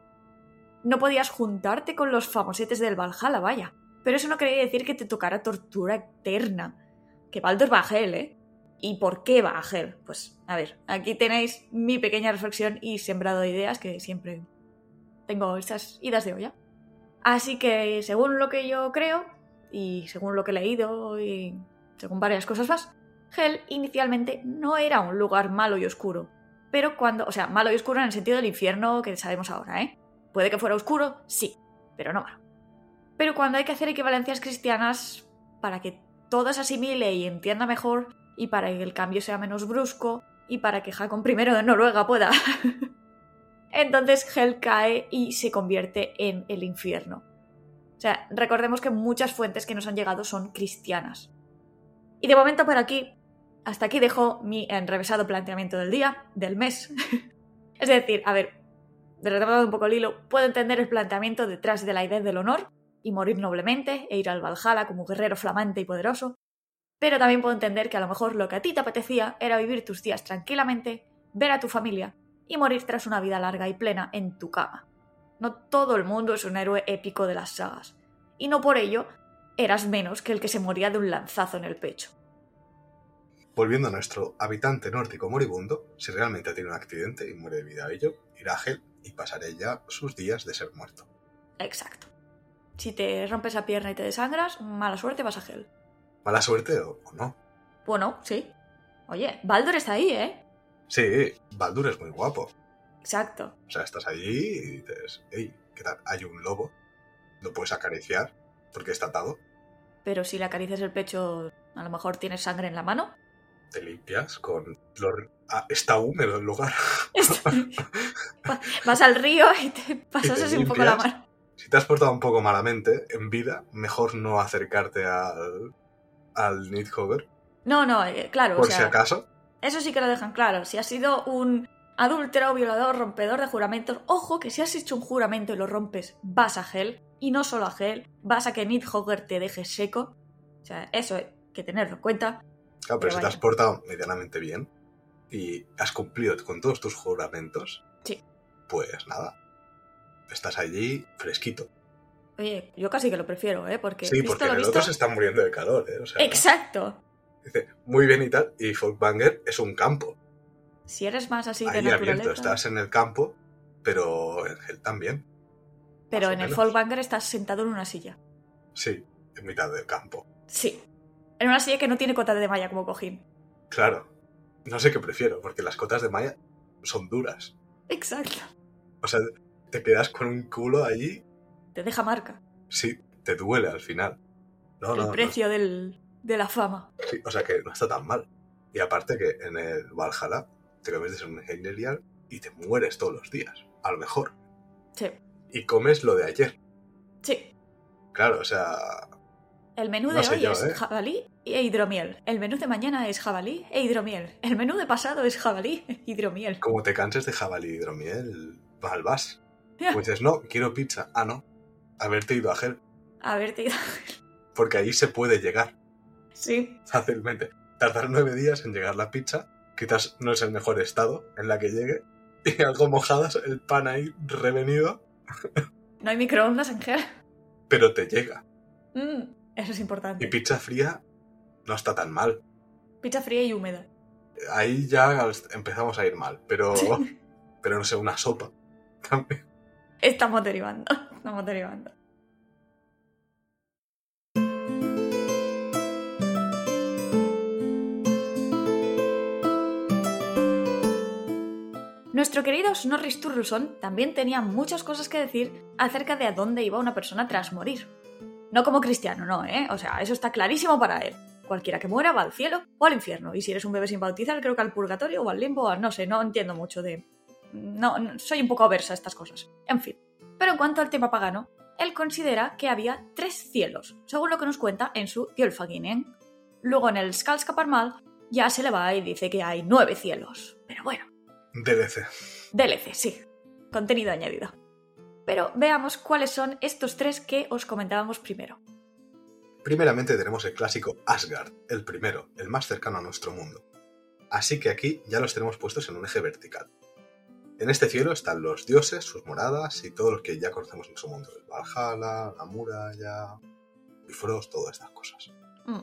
No podías juntarte con los famosetes del Valhalla, vaya. Pero eso no quería decir que te tocara tortura eterna. Que Baldur Hel, ¿eh? ¿Y por qué va a Hel? Pues, a ver, aquí tenéis mi pequeña reflexión y sembrado de ideas que siempre tengo estas idas de olla. Así que, según lo que yo creo, y según lo que he leído, y según varias cosas más, Hel inicialmente no era un lugar malo y oscuro. Pero cuando, o sea, malo y oscuro en el sentido del infierno que sabemos ahora, ¿eh? Puede que fuera oscuro, sí, pero no malo. Pero cuando hay que hacer equivalencias cristianas para que todo se asimile y entienda mejor, y para que el cambio sea menos brusco, y para que Hakon I de Noruega pueda. Entonces Hel cae y se convierte en el infierno. O sea, recordemos que muchas fuentes que nos han llegado son cristianas. Y de momento por aquí, hasta aquí dejo mi enrevesado planteamiento del día, del mes. es decir, a ver, de retomado un poco el hilo, puedo entender el planteamiento detrás de la idea del honor y morir noblemente e ir al Valhalla como guerrero flamante y poderoso, pero también puedo entender que a lo mejor lo que a ti te apetecía era vivir tus días tranquilamente, ver a tu familia y morir tras una vida larga y plena en tu cama. No todo el mundo es un héroe épico de las sagas, y no por ello eras menos que el que se moría de un lanzazo en el pecho. Volviendo a nuestro habitante nórdico moribundo, si realmente tiene un accidente y muere debido a ello, irá a Hel y pasaré ya sus días de ser muerto. Exacto. Si te rompes la pierna y te desangras, mala suerte vas a Hel. ¿Mala suerte o, no? Bueno, sí. Oye, Baldur está ahí, ¿eh? Sí, Baldur es muy guapo. Exacto. O sea, estás allí y dices, hey, ¿qué tal? Hay un lobo. Lo puedes acariciar porque está atado. Pero si le acaricias el pecho, a lo mejor tienes sangre en la mano. Te limpias con... Ah, está húmedo el lugar. Vas al río y te pasas así un poco la mano. Si te has portado un poco malamente en vida, mejor no acercarte al, al Nidhogger. No, no, eh, claro. Por si acaso. Eso sí que lo dejan claro. Si has sido un adúltero, violador, rompedor de juramentos, ojo que si has hecho un juramento y lo rompes, vas a Hel. Y no solo a Hel, vas a que Nidhogger te deje seco. O sea, eso hay que tenerlo en cuenta. Claro, pero, si te has portado medianamente bien y has cumplido con todos tus juramentos, sí. pues nada, estás allí fresquito. Oye, yo casi que lo prefiero, ¿eh? Porque sí, porque el otro se está muriendo de calor, ¿eh? Exacto. Dice, muy bien y tal, y Folkbanger es un campo. Si eres más así de Ahí naturaleza... abierto, estás en el campo, pero en él también. Pero en el Folkbanger estás sentado en una silla. Sí, en mitad del campo. Sí. En una silla que no tiene cota de malla como cojín. Claro. No sé qué prefiero, porque las cotas de malla son duras. Exacto. O sea, te quedas con un culo allí. Te deja marca. Sí, te duele al final. No, el precio Del, de la fama. Sí, o sea que no está tan mal. Y aparte que en el Valhalla te comes de ser un Heinerial y te mueres todos los días. A lo mejor. Sí. Y comes lo de ayer. Sí. Claro, o sea. El menú de hoy es ¿eh? jabalí e hidromiel. El menú de mañana es jabalí e hidromiel. El menú de pasado es jabalí e hidromiel. Como te canses de jabalí e hidromiel, mal vas. Pues dices, no, quiero pizza. Ah, no. Haberte ido a Gel. Haberte ido a Gel. Porque ahí se puede llegar. Sí. Fácilmente. Tardar nueve días en llegar la pizza. Quizás no es el mejor estado en la que llegue. Y algo mojadas, el pan ahí revenido. No hay microondas en Gel. Pero te llega. Mm, eso es importante. Y pizza fría no está tan mal. Pizza fría y húmeda. Ahí ya empezamos a ir mal. Pero, pero no sé, una sopa. También. Estamos derivando, estamos derivando. Nuestro querido Snorri Sturluson también tenía muchas cosas que decir acerca de a dónde iba una persona tras morir. No como cristiano, no, ¿eh? O sea, eso está clarísimo para él. Cualquiera que muera va al cielo o al infierno. Y si eres un bebé sin bautizar, creo que al purgatorio o al limbo, no sé, no entiendo mucho de, no, no, soy un poco aversa a estas cosas. En fin. Pero en cuanto al tema pagano, él considera que había tres cielos, según lo que nos cuenta en su Gylfaginning. Luego en el Skalskaparmal ya se le va y dice que hay nueve cielos. Pero bueno. DLC. DLC, sí. Contenido añadido. Pero veamos cuáles son estos tres que os comentábamos primero. Primeramente tenemos el clásico Asgard, el primero, el más cercano a nuestro mundo. Así que aquí ya los tenemos puestos en un eje vertical. En este cielo están los dioses, sus moradas y todo lo que ya conocemos en su mundo. El Valhalla, la muralla, Bifrost, todas estas cosas. Mm.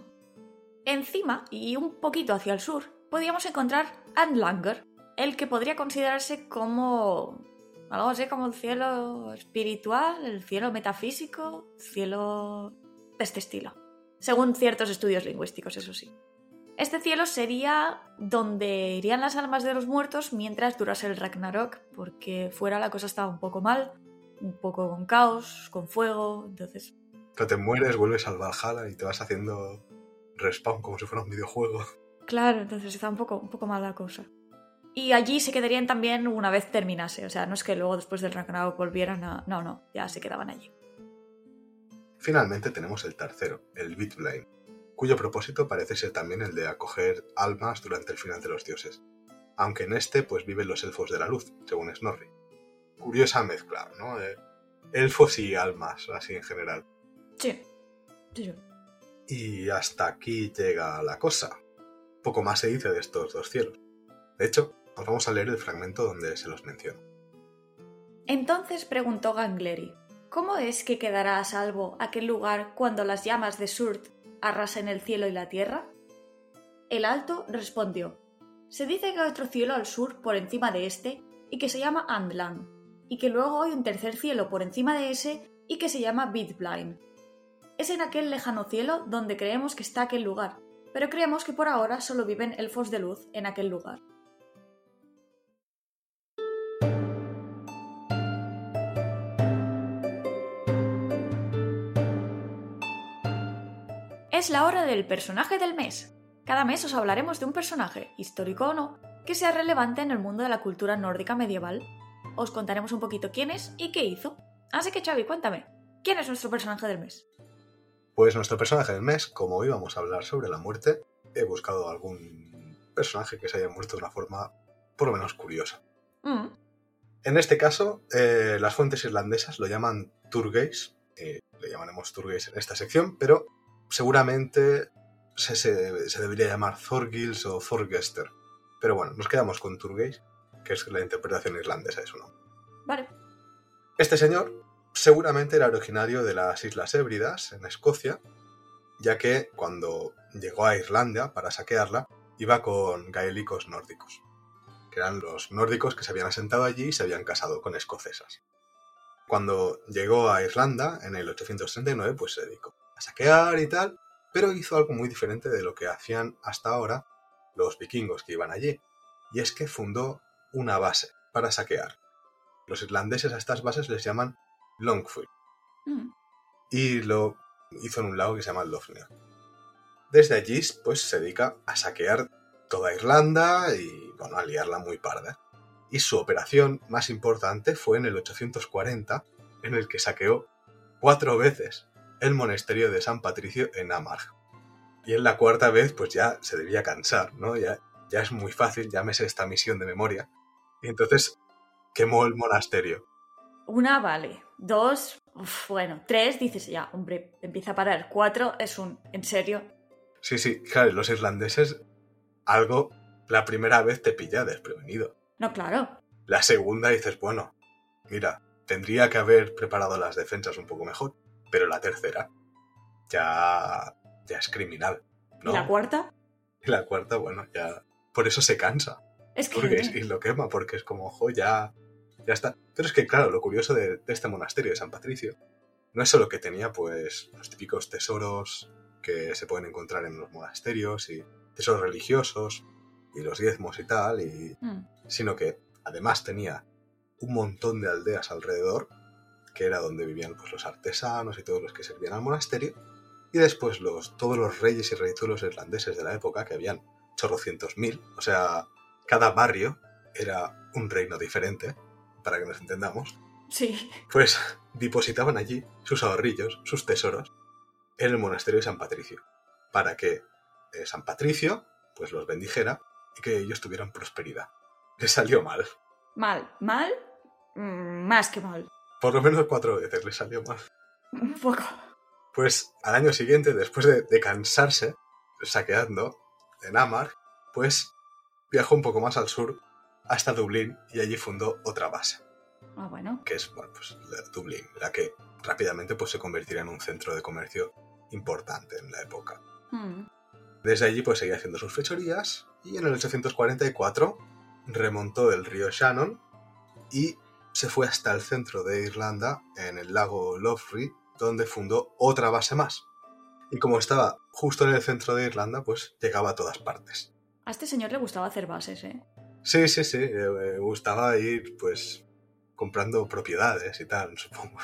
Encima, y un poquito hacia el sur, podríamos encontrar Andlanger, el que podría considerarse como algo así como el cielo espiritual, el cielo metafísico, cielo de este estilo, según ciertos estudios lingüísticos, eso sí. Este cielo sería donde irían las almas de los muertos mientras durase el Ragnarok, porque fuera la cosa estaba un poco mal, un poco con caos, con fuego, entonces... Pero te mueres, vuelves al Valhalla y te vas haciendo respawn como si fuera un videojuego. Claro, entonces está un poco, un poco mal la cosa. Y allí se quedarían también una vez terminase, o sea, no es que luego después del Ragnarok volvieran a... No, no, ya se quedaban allí. Finalmente tenemos el tercero, el Bitblame, cuyo propósito parece ser también el de acoger almas durante el final de los dioses, aunque en este pues viven los elfos de la luz, según Snorri. Curiosa mezcla, ¿no? Eh, elfos y almas, así en general. Sí. sí. Y hasta aquí llega la cosa. Poco más se dice de estos dos cielos. De hecho, os vamos a leer el fragmento donde se los menciona. Entonces preguntó Gangleri, ¿cómo es que quedará a salvo aquel lugar cuando las llamas de Surt arrasen el cielo y la tierra? El alto respondió, se dice que hay otro cielo al sur por encima de este y que se llama Andlan, y que luego hay un tercer cielo por encima de ese y que se llama Bidblind. Es en aquel lejano cielo donde creemos que está aquel lugar, pero creemos que por ahora solo viven elfos de luz en aquel lugar. Es la hora del personaje del mes. Cada mes os hablaremos de un personaje, histórico o no, que sea relevante en el mundo de la cultura nórdica medieval. Os contaremos un poquito quién es y qué hizo. Así que Xavi, cuéntame, ¿quién es nuestro personaje del mes? Pues nuestro personaje del mes, como hoy vamos a hablar sobre la muerte, he buscado algún personaje que se haya muerto de una forma por lo menos curiosa. Mm. En este caso, eh, las fuentes irlandesas lo llaman Turgeis, eh, le llamaremos Turgeis en esta sección, pero seguramente se, se, se debería llamar Thorgils o Thorgester. Pero bueno, nos quedamos con Turgeis, que es la interpretación irlandesa de su nombre. Vale. Este señor seguramente era originario de las Islas Hébridas, en Escocia, ya que cuando llegó a Irlanda para saquearla, iba con gaélicos nórdicos, que eran los nórdicos que se habían asentado allí y se habían casado con escocesas. Cuando llegó a Irlanda, en el 839, pues se dedicó a saquear y tal, pero hizo algo muy diferente de lo que hacían hasta ahora los vikingos que iban allí, y es que fundó una base para saquear. Los irlandeses a estas bases les llaman Longfoot, Mm. y lo hizo en un lago que se llama Lofnir. Desde allí, pues se dedica a saquear toda Irlanda y, bueno, a liarla muy parda. Y su operación más importante fue en el 840, en el que saqueó cuatro veces el monasterio de San Patricio en Amarg. Y en la cuarta vez, pues ya se debía cansar, ¿no? Ya, ya es muy fácil, ya me sé esta misión de memoria. Y entonces quemó el monasterio. Una vale. Dos, uf, bueno. Tres, dices ya, hombre, empieza a parar. Cuatro es un, ¿en serio? Sí, sí, claro, los irlandeses, algo, la primera vez te pilla desprevenido. No, claro. La segunda dices, bueno, mira, tendría que haber preparado las defensas un poco mejor, pero la tercera ya, ya es criminal. ¿no? ¿Y la cuarta? Y la cuarta, bueno, ya. Por eso se cansa. Es que. Porque, y lo quema, porque es como, ojo, ya, ya está. Pero es que, claro, lo curioso de, de este monasterio de San Patricio no es solo que tenía, pues, los típicos tesoros que se pueden encontrar en los monasterios y tesoros religiosos y los diezmos y tal, y, Mm. sino que además tenía un montón de aldeas alrededor, que era donde vivían pues, los artesanos y todos los que servían al monasterio, y después los, todos los reyes y reitulos irlandeses de la época, que habían chorrocientos mil, o sea, cada barrio era un reino diferente, para que nos entendamos, Sí. pues depositaban allí sus ahorrillos, sus tesoros, en el monasterio de San Patricio, para que eh, San Patricio pues los bendijera y que ellos tuvieran prosperidad. Les salió mal. Mal. ¿Mal? Mm, más que mal. Por lo menos cuatro veces les salió mal. Un poco. Pues al año siguiente, después de, de cansarse saqueando en Amar, pues viajó un poco más al sur hasta Dublín y allí fundó otra base, Ah, bueno. que es bueno, pues, la Dublín, la que rápidamente pues, se convertirá en un centro de comercio importante en la época. Mm. Desde allí pues seguía haciendo sus fechorías y en el 844 remontó el río Shannon y se fue hasta el centro de Irlanda, en el lago Loughry, donde fundó otra base más. Y como estaba justo en el centro de Irlanda, pues llegaba a todas partes. A este señor le gustaba hacer bases, ¿eh? Sí, sí, sí, eh, me gustaba ir pues comprando propiedades y tal, supongo.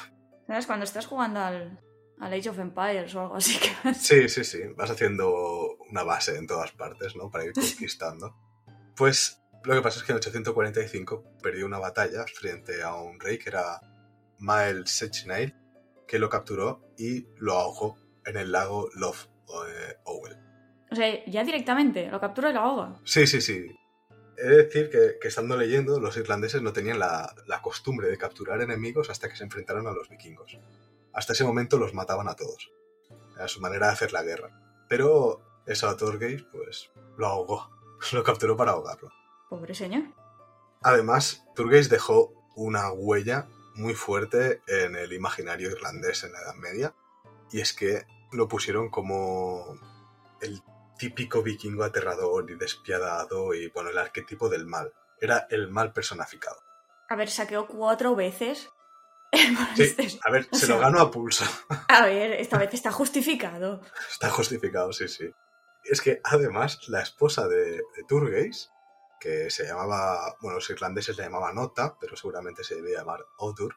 ¿Sabes? Cuando estás jugando al, al Age of Empires o algo así que... Sí, sí, sí. Vas haciendo una base en todas partes, ¿no? Para ir conquistando. Pues lo que pasa es que en 845 perdió una batalla frente a un rey que era Mael Sechnaill, que lo capturó y lo ahogó en el lago Lough eh, Owel. O sea, ya directamente, lo captura y lo ahoga. Sí, sí, sí. He de decir que, que estando leyendo, los irlandeses no tenían la, la costumbre de capturar enemigos hasta que se enfrentaron a los vikingos. Hasta ese momento los mataban a todos. Era su manera de hacer la guerra. Pero eso a Thorgeir, pues, lo ahogó. Lo capturó para ahogarlo. Pobre señor. Además, Turgeis dejó una huella muy fuerte en el imaginario irlandés en la Edad Media, y es que lo pusieron como el típico vikingo aterrador y despiadado y, bueno, el arquetipo del mal. Era el mal personificado. A ver, saqueó cuatro veces. Sí, a ver, se lo ganó a pulso. A ver, esta vez está justificado. Está justificado, sí, sí. Es que además la esposa de, de Turgeis, que se llamaba, bueno, los irlandeses le llamaban Ota, pero seguramente se debía llamar Odur,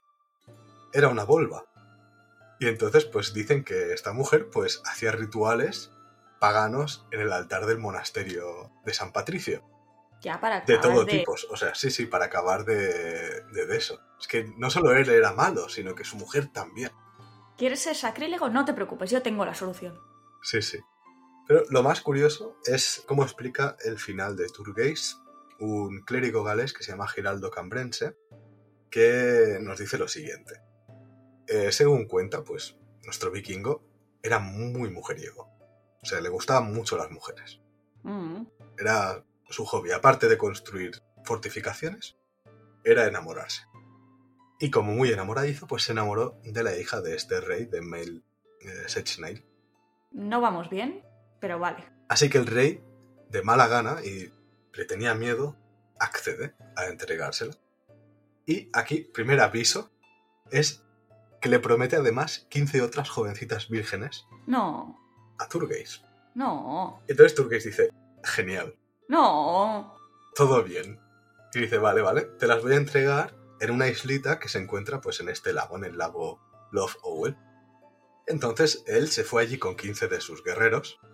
era una volva. Y entonces, pues dicen que esta mujer, pues, hacía rituales paganos en el altar del monasterio de San Patricio. Ya para De acabar todo de- tipo, o sea, sí, sí, para acabar de, de, de eso. Es que no solo él era malo, sino que su mujer también. ¿Quieres ser sacrílego? No te preocupes, yo tengo la solución. Sí, sí. Pero lo más curioso es cómo explica el final de Turgeis, un clérigo galés que se llama Giraldo Cambrense, que nos dice lo siguiente. Eh, según cuenta, pues, nuestro vikingo era muy mujeriego. O sea, le gustaban mucho las mujeres. Mm. Era su hobby, aparte de construir fortificaciones, era enamorarse. Y como muy enamoradizo, pues se enamoró de la hija de este rey, de Mael eh, Sechnaill. No vamos bien, pero vale. Así que el rey, de mala gana y le tenía miedo, accede a entregársela. Y aquí, primer aviso, es que le promete además 15 otras jovencitas vírgenes No, a Turgeis. no, Entonces Turgeis dice, genial, no. todo bien. Y dice, vale, vale, te las voy a entregar en una islita que se encuentra pues en este lago, en el lago Love Owel. Entonces él se fue allí con 15 de sus guerreros.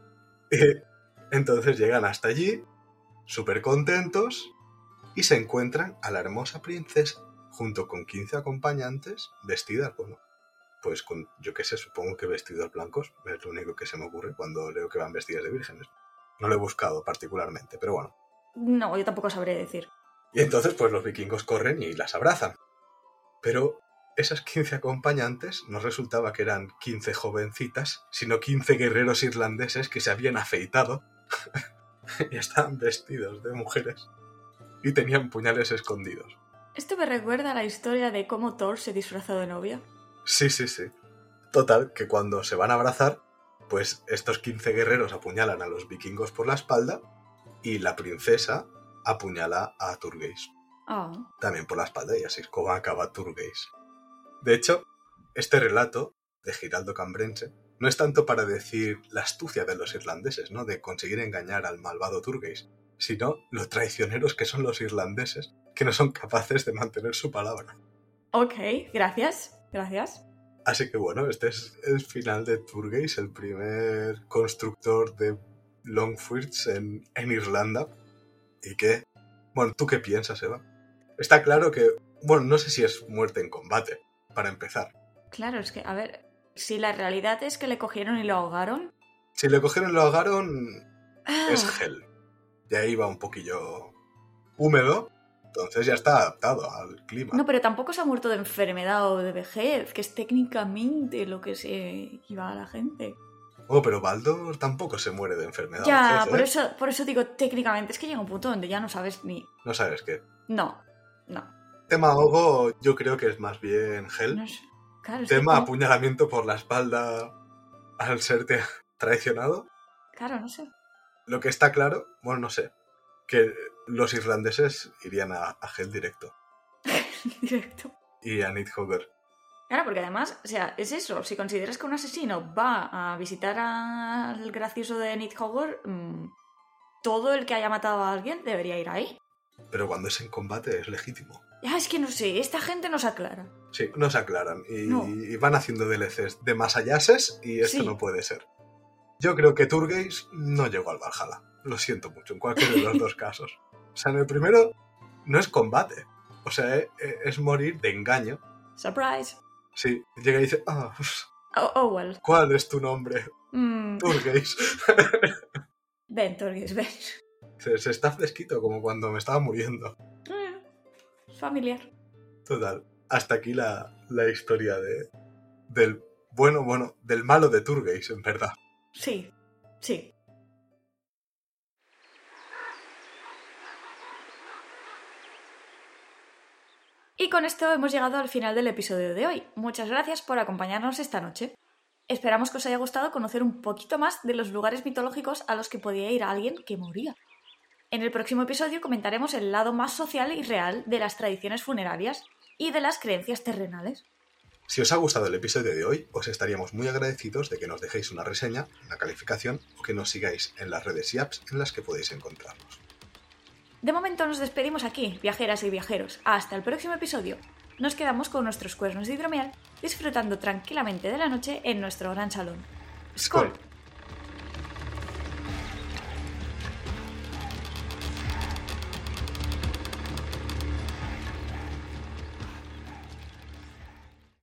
Y entonces llegan hasta allí, súper contentos, y se encuentran a la hermosa princesa junto con 15 acompañantes vestidas, bueno, pues con, yo qué sé, supongo que vestidos blancos, es lo único que se me ocurre cuando leo que van vestidas de vírgenes. No lo he buscado particularmente, pero bueno. No, yo tampoco sabré decir. Y entonces pues los vikingos corren y las abrazan. Pero esas 15 acompañantes no resultaba que eran 15 jovencitas, sino 15 guerreros irlandeses que se habían afeitado estaban vestidos de mujeres y tenían puñales escondidos. Esto me recuerda a la historia de cómo Thor se disfrazó de novia. Sí, sí, sí. Total, que cuando se van a abrazar, pues estos 15 guerreros apuñalan a los vikingos por la espalda y la princesa apuñala a Turgeis. Ah, también por la espalda y así es como acaba Turgeis. De hecho, este relato de Giraldo Cambrense no es tanto para decir la astucia de los irlandeses, ¿no? De conseguir engañar al malvado Turgeis, sino lo traicioneros que son los irlandeses, que no son capaces de mantener su palabra. ok, gracias, gracias. Así que bueno, este es el final de Turgeis, el primer constructor de Longforts en, en Irlanda, y que Bueno, ¿tú qué piensas, Eva? Está claro que, bueno, no sé si es muerte en combate, para empezar. Claro, es que, a ver, si la realidad es que le cogieron y lo ahogaron. Si le cogieron y lo ahogaron, ah, es gel. De ahí va un poquillo húmedo, entonces ya está adaptado al clima. No, pero tampoco se ha muerto de enfermedad o de vejez, que es técnicamente lo que se iba a la gente. Oh, pero Baldur tampoco se muere de enfermedad. Ya, vejez, por ¿eh? eso, por eso digo técnicamente, es que llega un punto donde ya no sabes ni. No sabes qué. No, no. Tema ahogo, yo creo que es más bien gel. no sé. Claro, Tema apuñalamiento por la espalda al serte traicionado. Claro, no sé. Lo que está claro, bueno, no sé, que los irlandeses irían a, a Hell directo. Directo. Y a Nidhogger. Claro, porque además, o sea, es eso. Si consideras que un asesino va a visitar al gracioso de Nidhogger, mm, todo el que haya matado a alguien debería ir ahí. Pero cuando es en combate es legítimo. Ya, es que no sé, esta gente nos aclara. Sí, no se aclaran. Y, No. y van haciendo DLCs de más allases y esto Sí. no puede ser. Yo creo que Turgeis no llegó al Valhalla. Lo siento mucho, en cualquiera de los dos casos. O sea, en el primero no es combate. O sea, e- e- es morir de engaño. Surprise. Sí, llega y dice, ah, Oh, oh, well. ¿cuál es tu nombre? Mm, Turgeis. ven, Torgues, ven. se, se está fresquito, como cuando me estaba muriendo. Mm, familiar. Total. Hasta aquí la, la historia de, del bueno, bueno, del malo de Turgeis, en verdad. Sí, sí. Y con esto hemos llegado al final del episodio de hoy. Muchas gracias por acompañarnos esta noche. Esperamos que os haya gustado conocer un poquito más de los lugares mitológicos a los que podía ir alguien que moría. En el próximo episodio comentaremos el lado más social y real de las tradiciones funerarias y de las creencias terrenales. Si os ha gustado el episodio de hoy, os estaríamos muy agradecidos de que nos dejéis una reseña, una calificación o que nos sigáis en las redes y apps en las que podéis encontrarnos. De momento nos despedimos aquí, viajeras y viajeros. Hasta el próximo episodio. Nos quedamos con nuestros cuernos de hidromiel, disfrutando tranquilamente de la noche en nuestro gran salón. ¡Skol!